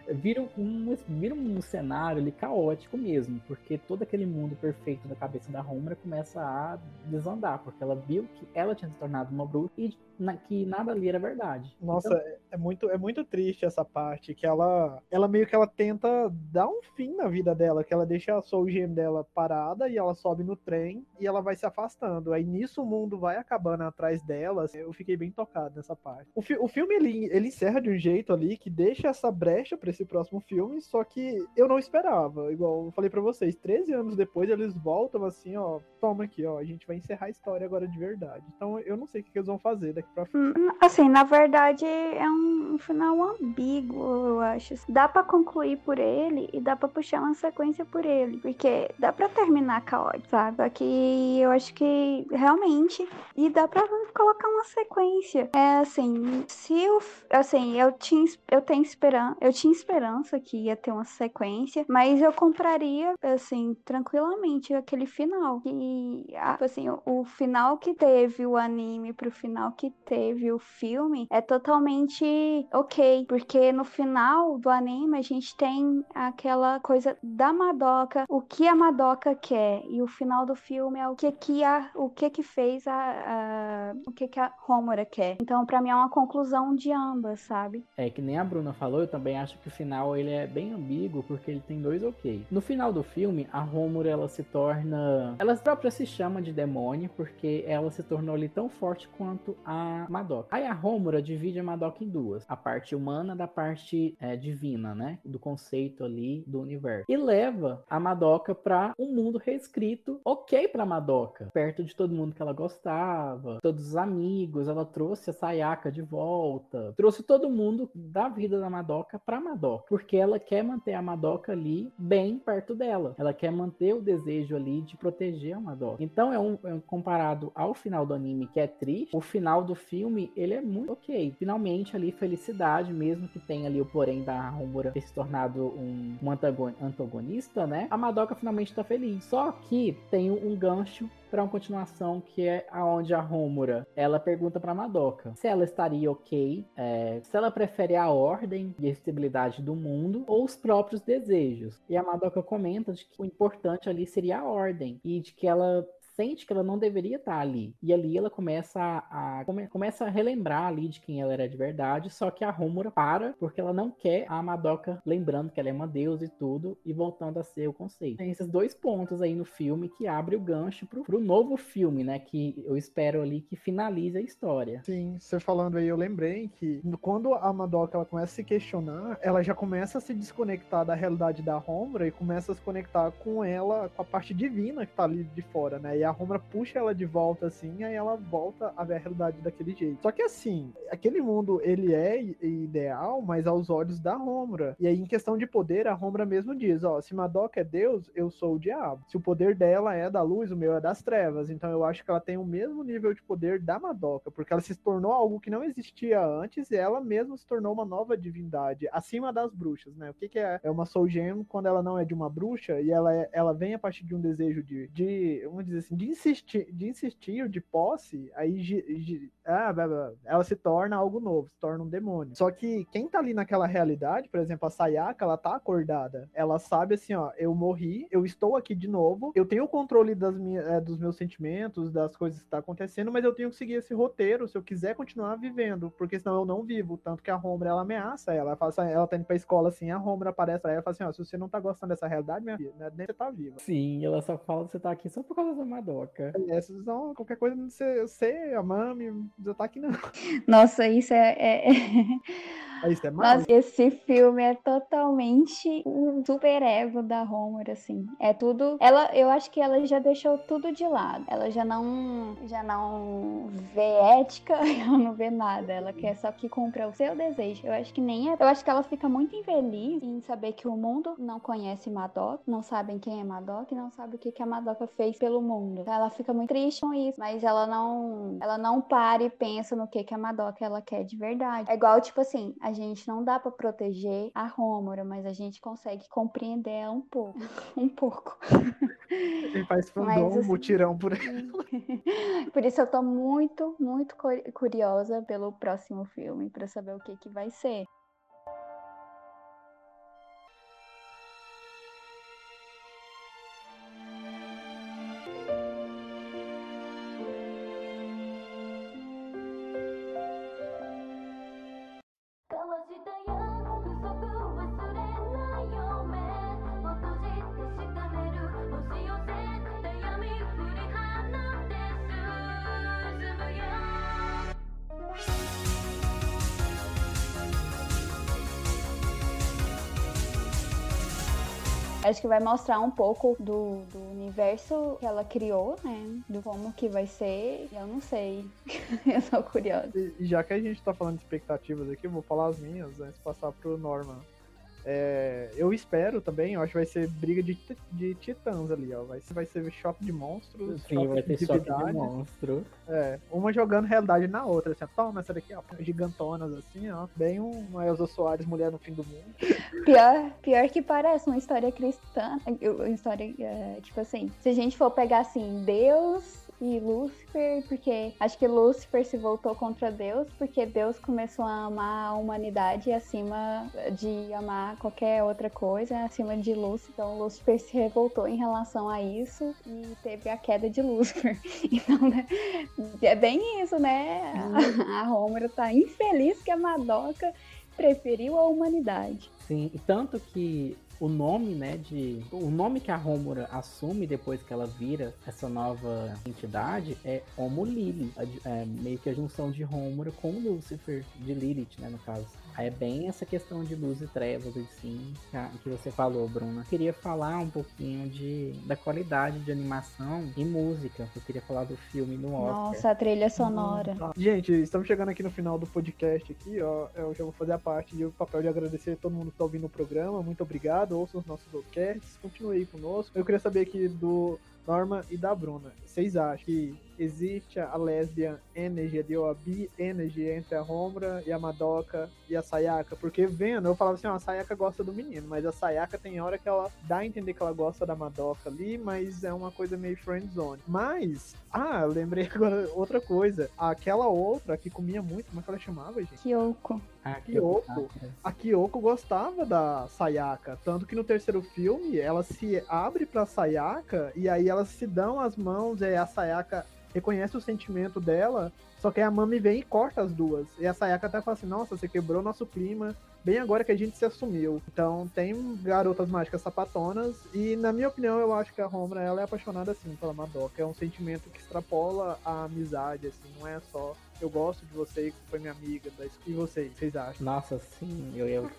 vira um, vira um cenário ali caótico mesmo, porque todo aquele mundo perfeito da cabeça da Homer começa a desandar, porque ela viu que ela tinha se tornado uma bruxa e na, que nada ali era verdade. Nossa, então... é, é, muito, é muito triste essa parte, que ela, ela meio que ela tenta dar um fim na vida dela, que ela deixa a Soul Gem dela parada e ela sobe no trem e ela vai se afastando. Aí nisso o mundo vai acabando atrás dela. Assim, eu fiquei bem tocado nessa parte. O, fi o filme ele, ele encerra de um jeito ali que deixa essa brecha para esse próximo filme, só que eu não esperava. Igual eu falei para vocês, 13 anos depois eles voltam assim, ó, toma aqui, ó, a gente vai encerrar a história agora de verdade. Então eu não sei o que eles vão fazer daqui pra frente. Hum, assim, na verdade é um final ambíguo, eu acho. Dá para concluir por ele e dá para puxar uma sequência por ele, porque dá para terminar caótico, sabe? Aqui eu acho que realmente e dá para colocar uma sequência. É assim, se eu assim, eu tinha eu tenho esperança, eu tinha esperança que ia ter uma sequência, mas eu compraria, assim, tranquilamente aquele final. E, assim, o, o final que teve o anime pro final que teve o filme é totalmente ok, porque no final do anime a gente tem aquela coisa da Madoka, o que a Madoka quer, e o final do filme é o que que a, o que que fez a, a o que que a Homura quer. Então, para mim é uma conclusão de ambas, sabe? É que nem a Bruna falou, eu também acho que final ele é bem ambíguo porque ele tem dois ok. No final do filme, a Romura ela se torna, ela própria se chama de demônio porque ela se tornou ali tão forte quanto a Madoka. Aí a Romura divide a Madoka em duas, a parte humana da parte é, divina, né, do conceito ali do universo. E leva a Madoka para um mundo reescrito, ok para Madoka, perto de todo mundo que ela gostava, todos os amigos, ela trouxe a Sayaka de volta, trouxe todo mundo da vida da Madoka para Madoka Madoka, porque ela quer manter a Madoka ali bem perto dela. Ela quer manter o desejo ali de proteger a Madoka. Então é um, é um comparado ao final do anime que é triste, o final do filme ele é muito ok. Finalmente ali felicidade, mesmo que tenha ali o porém da Homura ter se tornado um, um antagonista, né? A Madoka finalmente tá feliz. Só que tem um gancho para uma continuação que é aonde a Rômura ela pergunta para Madoka se ela estaria ok, é, se ela prefere a ordem e a estabilidade do mundo ou os próprios desejos. E a Madoka comenta de que o importante ali seria a ordem e de que ela sente que ela não deveria estar ali. E ali ela começa a, a come, começa a relembrar ali de quem ela era de verdade, só que a Romura para porque ela não quer a Madoka lembrando que ela é uma deusa e tudo e voltando a ser o conceito. Tem esses dois pontos aí no filme que abre o gancho pro, pro novo filme, né, que eu espero ali que finalize a história. Sim, você falando aí, eu lembrei que quando a Madoka ela começa a se questionar, ela já começa a se desconectar da realidade da Romura e começa a se conectar com ela, com a parte divina que tá ali de fora, né? E a Romura puxa ela de volta assim, aí ela volta a ver a realidade daquele jeito. Só que assim, aquele mundo ele é ideal, mas aos olhos da Romura. E aí em questão de poder, a Romura mesmo diz, ó, se Madoka é Deus, eu sou o diabo. Se o poder dela é da luz, o meu é das trevas. Então eu acho que ela tem o mesmo nível de poder da Madoka, porque ela se tornou algo que não existia antes e ela mesma se tornou uma nova divindade, acima das bruxas, né? O que, que é? É uma Soul Gem quando ela não é de uma bruxa e ela, é, ela vem a partir de um desejo de, de vamos dizer assim, de insistir, de insistir, de posse, aí ah, ela se torna algo novo, se torna um demônio. Só que quem tá ali naquela realidade, por exemplo, a Sayaka, ela tá acordada. Ela sabe assim, ó, eu morri, eu estou aqui de novo, eu tenho o controle das é, dos meus sentimentos, das coisas que tá acontecendo, mas eu tenho que seguir esse roteiro se eu quiser continuar vivendo, porque senão eu não vivo. Tanto que a Homer, ela ameaça ela, ela, fala assim, ela tá indo pra escola assim, a Homer aparece pra ela e fala assim, ó, se você não tá gostando dessa realidade, minha filha, né, nem você tá viva. Sim, ela só fala que você tá aqui só por causa da Madoka. É, não, qualquer coisa, você, você a Mami, já tá aqui não. Nossa, isso é... é... É isso é Mas esse filme é totalmente um super ego da Homer, assim. É tudo. Ela, eu acho que ela já deixou tudo de lado. Ela já não, já não vê ética, ela não vê nada. Ela quer só que cumpra o seu desejo. Eu acho que nem é. Eu acho que ela fica muito infeliz em saber que o mundo não conhece Madoka, não sabem quem é Madoka e não sabe o que, que a Madoka fez pelo mundo. Então ela fica muito triste com isso, mas ela não, ela não para e pensa no que que a Madoka ela quer de verdade. É igual tipo assim, a gente não dá para proteger a Rômora, mas a gente consegue compreender ela um pouco. um pouco. Ele faz fandom, assim, mutirão por aí. por isso eu tô muito, muito curiosa pelo próximo filme, para saber o que que vai ser. Que vai mostrar um pouco do, do universo que ela criou, né? Do como que vai ser. Eu não sei. eu tô curiosa. E já que a gente tá falando de expectativas aqui, eu vou falar as minhas antes de passar pro Norman. É, eu espero também, eu acho que vai ser briga de, de titãs ali, ó. Vai, vai ser shopping de monstros. Sim, vai ter shopping de monstro. É, uma jogando realidade na outra, assim, toma essa daqui, ó, gigantonas assim, ó. Bem uma Elza Soares, mulher no fim do mundo. Pior, pior que parece uma história cristã. Uma história, é, tipo assim, se a gente for pegar assim, Deus e Lúcifer, porque acho que Lúcifer se voltou contra Deus, porque Deus começou a amar a humanidade acima de amar qualquer outra coisa, acima de Lúcifer. Então Lúcifer se revoltou em relação a isso e teve a queda de Lúcifer. Então, né, é bem isso, né? A Homer tá infeliz que a Madoka preferiu a humanidade. Sim, e tanto que o nome, né, de o nome que a Rômura assume depois que ela vira essa nova entidade é Homo Lili, é meio que a junção de Rômura com Lúcifer, de Lilith, né, no caso. É bem essa questão de luz e trevas, assim, que você falou, Bruna. queria falar um pouquinho de, da qualidade de animação e música. Eu queria falar do filme no Oscar. Nossa, a trilha sonora. Gente, estamos chegando aqui no final do podcast aqui, ó. Eu já vou fazer a parte de o papel de agradecer a todo mundo que está ouvindo o programa. Muito obrigado. Ouçam os nossos podcasts. Continue aí conosco. Eu queria saber aqui do Norma e da Bruna. Vocês acham que existe a lesbian energy ou a bi energy entre a Homura e a Madoka e a Sayaka. Porque vendo, eu falava assim, ó, a Sayaka gosta do menino, mas a Sayaka tem hora que ela dá a entender que ela gosta da Madoka ali, mas é uma coisa meio friend zone. Mas, ah, lembrei agora outra coisa. Aquela outra que comia muito, como é que ela chamava, gente? Kyoko. A Kyoko. A Kyoko gostava da Sayaka, tanto que no terceiro filme ela se abre pra Sayaka e aí elas se dão as mãos e a Sayaka reconhece o sentimento dela, só que a Mami vem e corta as duas. E a Sayaka até fala assim: Nossa, você quebrou nosso clima, bem agora que a gente se assumiu. Então tem garotas mágicas sapatonas, e na minha opinião, eu acho que a Homura ela é apaixonada assim pela Madoka. É um sentimento que extrapola a amizade, assim, não é só eu gosto de você que foi minha amiga. escola. E vocês, vocês acham? Nossa, sim, eu, eu,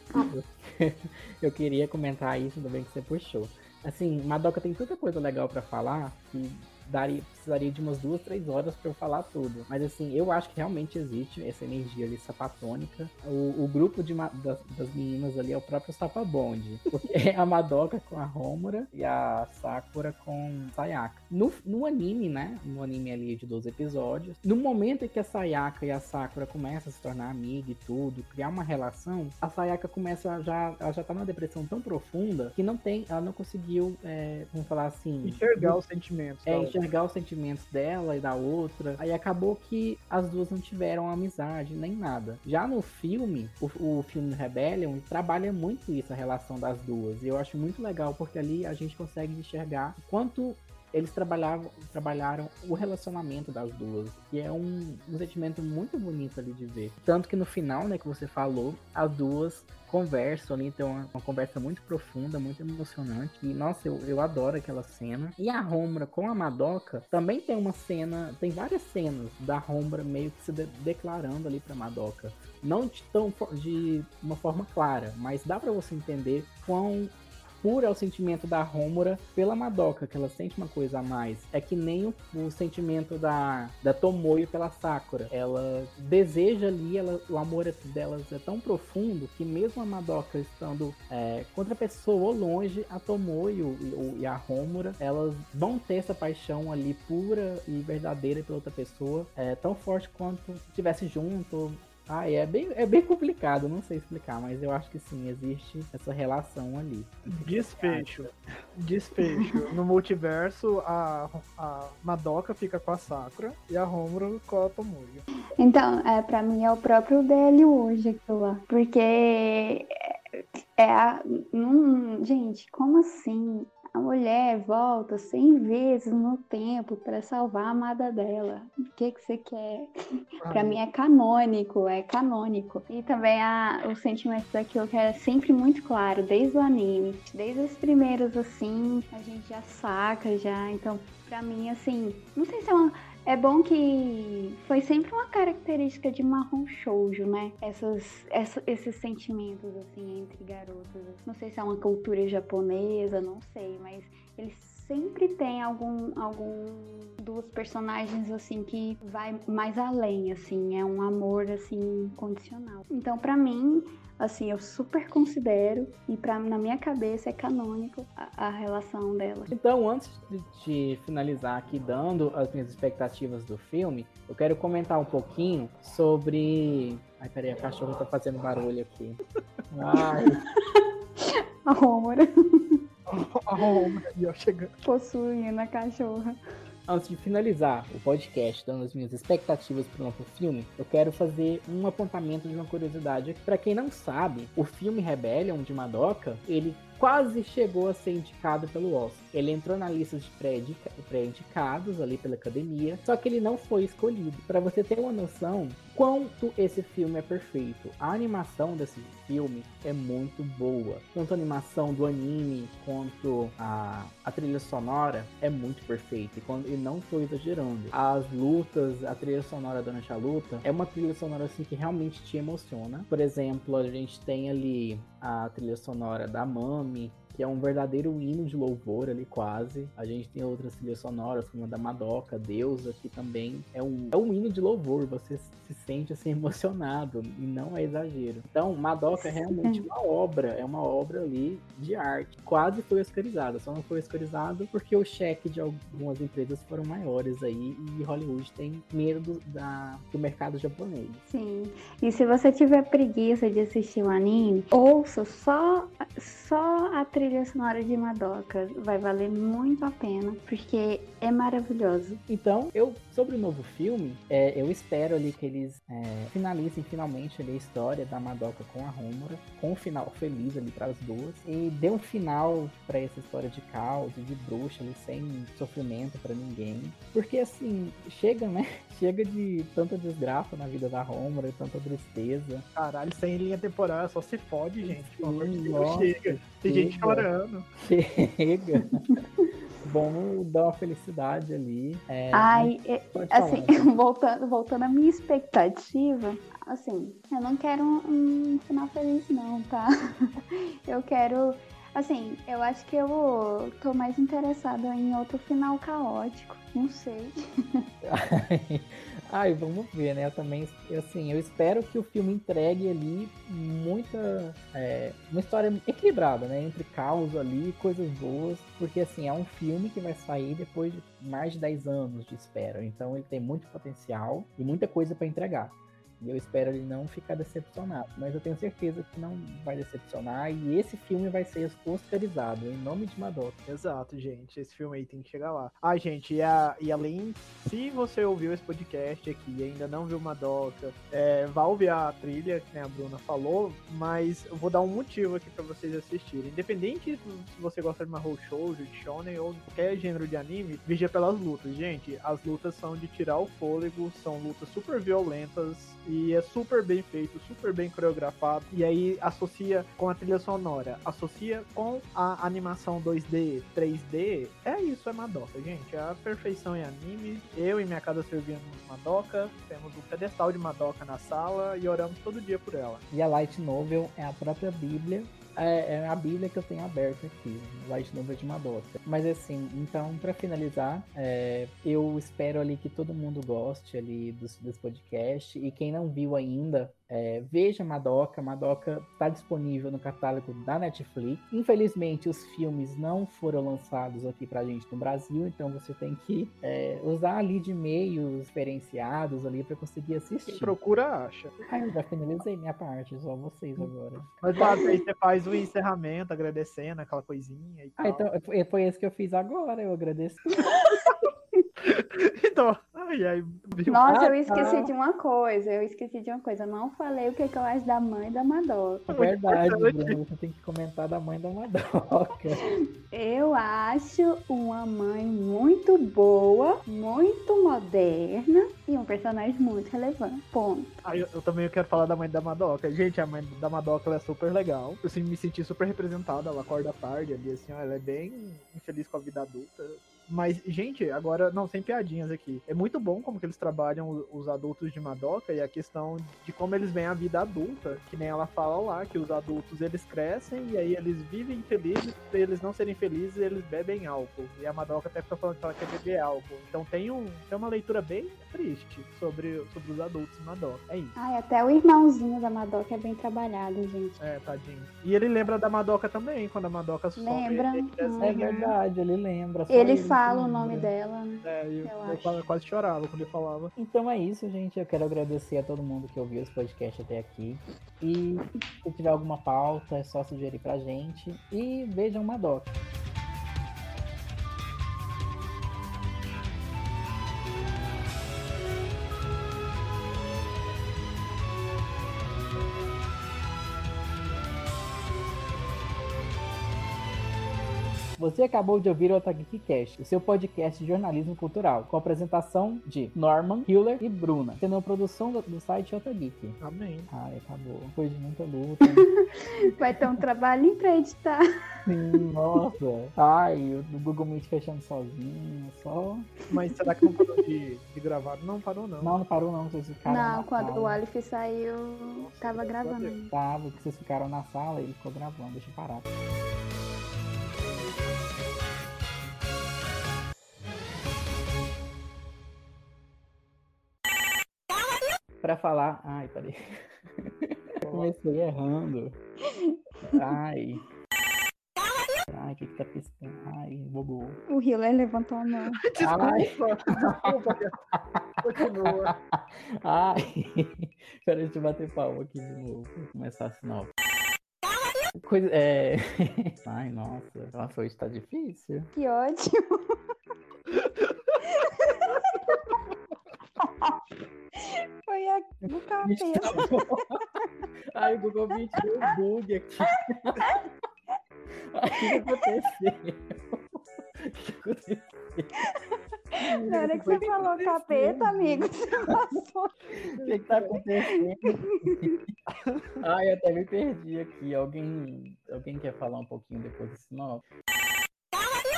eu queria comentar isso, ainda bem que você puxou. Assim, Madoka tem tanta coisa legal pra falar que daria, precisaria de umas duas, três horas pra eu falar tudo. Mas assim, eu acho que realmente existe essa energia ali sapatônica. O, o grupo de, das, das meninas ali é o próprio Sapabond. Porque é a Madoka com a Homura e a Sakura com Sayaka. No, no anime, né? No anime ali de 12 episódios, no momento em que a Sayaka e a Sakura começam a se tornar amiga e tudo, criar uma relação, a Sayaka começa a já, ela já tá numa depressão tão profunda que não tem, ela não conseguiu, é, vamos falar assim, Enxergar os sentimentos. é. Enxergar os sentimentos dela e da outra. Aí acabou que as duas não tiveram amizade nem nada. Já no filme, o, o filme Rebellion trabalha muito isso, a relação das duas. E eu acho muito legal porque ali a gente consegue enxergar o quanto eles trabalhavam, trabalharam o relacionamento das duas. E é um, um sentimento muito bonito ali de ver. Tanto que no final, né, que você falou, as duas conversam ali, tem uma, uma conversa muito profunda, muito emocionante. E, nossa, eu, eu adoro aquela cena. E a Rombra com a Madoka também tem uma cena, tem várias cenas da Rombra meio que se de- declarando ali pra Madoka. Não de, tão, de uma forma clara, mas dá pra você entender quão puro é o sentimento da Homura pela Madoka, que ela sente uma coisa a mais. É que nem o, o sentimento da, da Tomoyo pela Sakura. Ela deseja ali, ela, o amor delas é tão profundo que mesmo a Madoka estando é, contra a pessoa ou longe, a Tomoyo e, e a Homura, elas vão ter essa paixão ali pura e verdadeira pela outra pessoa, é, tão forte quanto se estivesse junto, ah, é bem, é bem complicado, não sei explicar, mas eu acho que sim, existe essa relação ali. Desfecho. Desfecho. No multiverso, a, a Madoka fica com a Sakura e a Homura com a Tomoyo. Então, é, pra mim é o próprio DL hoje aquilo lá. Porque é, é a. Não, gente, como assim? A mulher volta 100 vezes no tempo pra salvar a amada dela. O que que você quer? Pra mim é canônico, é canônico. E também a, o sentimento daquilo que é sempre muito claro, desde o anime. Desde os primeiros, assim, a gente já saca, já. Então, pra mim, assim, não sei se é uma. É bom que foi sempre uma característica de marrom shoujo, né? Essas, essa- esses sentimentos, assim, entre garotos. Não sei se é uma cultura japonesa, não sei, mas eles sempre tem algum, algum dos personagens, assim, que vai mais além, assim. É um amor, assim, condicional. Então, pra mim, assim, eu super considero, e pra, na minha cabeça é canônico a, a relação dela. Então, antes de, de finalizar aqui dando as minhas expectativas do filme, eu quero comentar um pouquinho sobre. Ai, peraí, a cachorra tá fazendo barulho aqui. Ai, A Rômora A eu chegando. possuindo a cachorra. antes de finalizar o podcast, dando as minhas expectativas para o novo filme, eu quero fazer um apontamento de uma curiosidade. Para quem não sabe, o filme Rebellion de Madoka, ele quase chegou a ser indicado pelo Oscar. Ele entrou na lista de pré-indica- pré-indicados ali pela academia, só que ele não foi escolhido. Para você ter uma noção quanto esse filme é perfeito. A animação desse filme é muito boa. Tanto a animação do anime quanto a, a trilha sonora é muito perfeita. E, quando, e não estou exagerando. As lutas, a trilha sonora durante a luta, é uma trilha sonora assim que realmente te emociona. Por exemplo, a gente tem ali a trilha sonora da Mami, que é um verdadeiro hino de louvor ali, quase. A gente tem outras trilhas sonoras, como a da Madoka, Deusa, que também é um, é um hino de louvor. Você se sente assim emocionado e não é exagero. Então, Madoka é realmente uma obra, é uma obra ali de arte. Quase foi oscarizada, só não foi oscarizada porque o cheque de algumas empresas foram maiores aí e Hollywood tem medo da, do mercado japonês. Sim. E se você tiver preguiça de assistir o um anime, ouça só só a trilha sonora de Madoka. Vai valer muito a pena, porque é maravilhoso. Então, eu sobre o novo filme, é, eu espero ali que eles é, finalizem finalmente ali, a história da Madoka com a Homura, com um final feliz ali para as duas e dê um final para essa história de caos e de bruxa ali sem sofrimento para ninguém, porque assim chega, né? Chega de tanta desgraça na vida da Homura, tanta tristeza. Caralho, sem linha temporal só se fode, gente. Sim, nossa, chega. Tem chega. gente chorando. Chega. Vamos dar uma felicidade ali. É, Ai, é, assim, voltando, voltando à minha expectativa, assim, eu não quero um, um final feliz não, tá? Eu quero Assim, eu acho que eu tô mais interessada em outro final caótico. Não sei. Ai, vamos ver, né? Eu também, assim, eu espero que o filme entregue ali muita. É, uma história equilibrada, né? Entre caos ali, coisas boas. Porque, assim, é um filme que vai sair depois de mais de 10 anos de espera. Então, ele tem muito potencial e muita coisa para entregar. E eu espero ele não ficar decepcionado. Mas eu tenho certeza que não vai decepcionar. E esse filme vai ser oscarizado, em nome de Madoka. Exato, gente. Esse filme aí tem que chegar lá. Ah, gente, e, a, e além, se você ouviu esse podcast aqui e ainda não viu Madoka, é, vá ouvir a trilha, que a Bruna falou. Mas eu vou dar um motivo aqui para vocês assistirem. Independente se você gosta de Mahou Shoujo, de Shonen ou qualquer gênero de anime, veja pelas lutas. Gente, as lutas são de tirar o fôlego, são lutas super violentas é super bem feito, super bem coreografado. E aí associa com a trilha sonora, associa com a animação 2D, 3D. É isso, é Madoka, gente. É a perfeição em anime. Eu e minha casa servindo Madoka, temos um pedestal de Madoka na sala e oramos todo dia por ela. E a Light Novel é a própria Bíblia é, é, a Bíblia que eu tenho aberta aqui, Light Novel de Madoka. Mas assim, então, para finalizar, é, eu espero ali que todo mundo goste ali dos, dos podcasts. E quem não viu ainda, é, veja Madoka. Madoka está disponível no catálogo da Netflix. Infelizmente, os filmes não foram lançados aqui pra gente no Brasil, então você tem que é, usar ali de meios diferenciados ali para conseguir assistir. Quem procura, acha. Ah, eu já finalizei minha parte, só vocês agora. Mas aí você faz o encerramento agradecendo aquela coisinha e tal. Ah, então foi esse que eu fiz agora, eu agradeci. então, ai, ai, Nossa, eu esqueci de uma coisa. Eu esqueci de uma coisa. Eu não falei o que, que eu acho da mãe da Madoka. É verdade, Bruno, você tem que comentar da mãe da Madoka. Eu acho uma mãe muito boa, muito moderna e um personagem muito relevante. Ponto. Ah, eu, eu, também quero falar da mãe da Madoka. Gente, a mãe da Madoka ela é super legal. Eu assim, me senti super representada. Ela acorda tarde ali, assim, ó, ela é bem infeliz com a vida adulta mas, gente, agora, não, sem piadinhas aqui. É muito bom como que eles trabalham os adultos de Madoka e a questão de como eles veem a vida adulta. Que nem ela fala lá, que os adultos eles crescem e aí eles vivem felizes, pra eles não serem felizes, eles bebem álcool. E a Madoka até fica falando que ela quer beber álcool. Então tem, um, tem uma leitura bem triste sobre, sobre os adultos de Madoka. É isso. Ai, até o irmãozinho da Madoka é bem trabalhado, gente. É, tadinho. E ele lembra da Madoka também, quando a Madoka sofre. Lembra? É verdade, ele lembra. Ele fala o nome dela, né? É, eu, eu, eu quase chorava quando ele falava. Então é isso, gente. Eu quero agradecer a todo mundo que ouviu esse podcast até aqui. E se tiver alguma pauta, é só sugerir pra gente. E vejam Madoka. Você acabou de ouvir o Otagiki Cast, o seu podcast de jornalismo cultural, com a apresentação de Norman, Hiller e Bruna, tendo a produção do, do site Otagiki. Amém. Ai, acabou. Depois de muita luta. Vai ter um trabalho pra editar. Sim, nossa. Ai, o Google Meet fechando sozinho, só. Mas será que não parou de, de gravar? Não parou, não. Não, não parou, não. Vocês ficaram. Não, quando sala. o Alif saiu, tava gravando. Tava, porque vocês ficaram na sala e ele ficou gravando. Deixa eu parar. Pra falar. Ai, peraí. Comecei errando. Ai. Ai, o que que tá piscando? Ai, bugou. O Hiller levantou a mão. Desculpa, desculpa. Continua. Ai. Peraí, deixa eu bater palma aqui de novo. Vou começar assim, não. Coisa, é... Ai, nossa. Nossa, hoje tá difícil. Que ótimo. Foi a do capeta. Ai, o Google Meet deu um bug aqui. Ai, o que aconteceu? O que aconteceu? Na hora que você falou capeta, amigo, você passou. O que, que tá acontecendo? Ai, eu até me perdi aqui. Alguém, alguém quer falar um pouquinho depois desse sinal?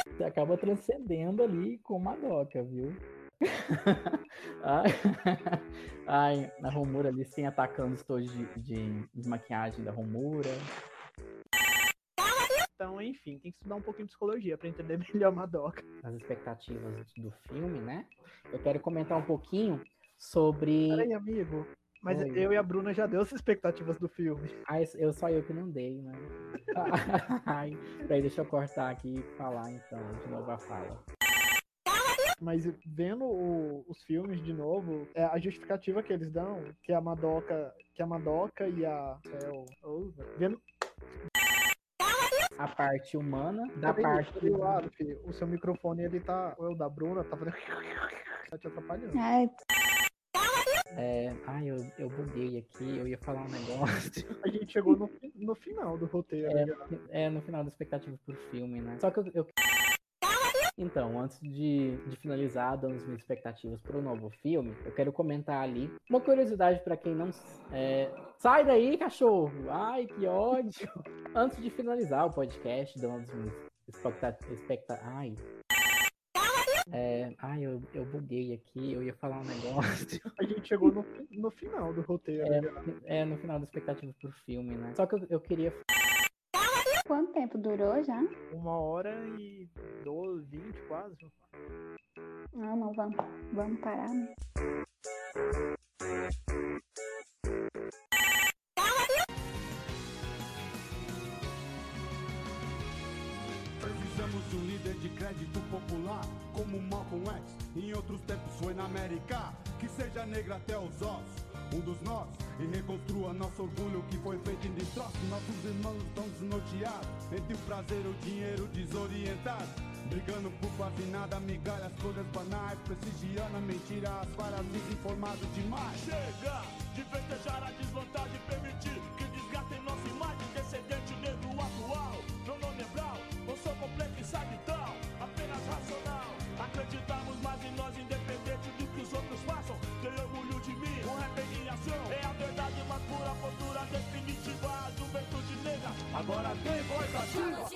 Você acaba transcendendo ali com Madoka, viu? Ai, ai, a Romura ali sem atacando os tojos de, de, de maquiagem da Romura. Então, enfim, tem que estudar um pouquinho de psicologia pra entender melhor Madoka. As expectativas do filme, né? Eu quero comentar um pouquinho sobre. Peraí, amigo. Mas Oi. eu e a Bruna já deu as expectativas do filme. Ah, eu- só eu que não dei, né? Ai, peraí, deixa eu cortar aqui e falar então, de novo a fala. Mas vendo o- os filmes de novo, é, a justificativa que eles dão, que a Madoka, que a Madoka e a Cell, oh, vendo A parte humana da parte. peraí, Aleph, o seu microfone ele tá, ou é o da Bruna, tá fazendo tá te atrapalhando. Ai, É... Ai, eu, eu buguei aqui, eu ia falar um negócio. A gente chegou no, no final do roteiro. É, né? é no final da expectativa pro filme, né? Só que eu. eu- Então, antes de, de finalizar, dando as minhas expectativas pro novo filme, eu quero comentar ali uma curiosidade pra quem não. é, Sai daí, cachorro! Ai, que ódio! Antes de finalizar o podcast, dando as minhas expectativas. Expecta... Ai. É, ai, eu, eu buguei aqui, eu ia falar um negócio. A gente chegou no, no final do roteiro. É, né? é no final da expectativa pro filme, né? Só que eu, eu queria tempo durou já? Uma hora e 12, 20 quase. Não, não, vamos, vamos parar, né? Precisamos de um líder de crédito popular, como Malcolm X, em outros tempos foi na América. Que seja negra até os ossos, um dos nós, e reconstrua nosso orgulho que foi feito em destroço. Nossos irmãos estão desnorteados, entre o prazer e o dinheiro desorientado. Brigando por quase nada, migalhas, coisas banais, prestigiando a mentira, as varas desinformados demais. Chega de festejar a desvantagem, definitiva, juventude negra, agora tem voz ativa.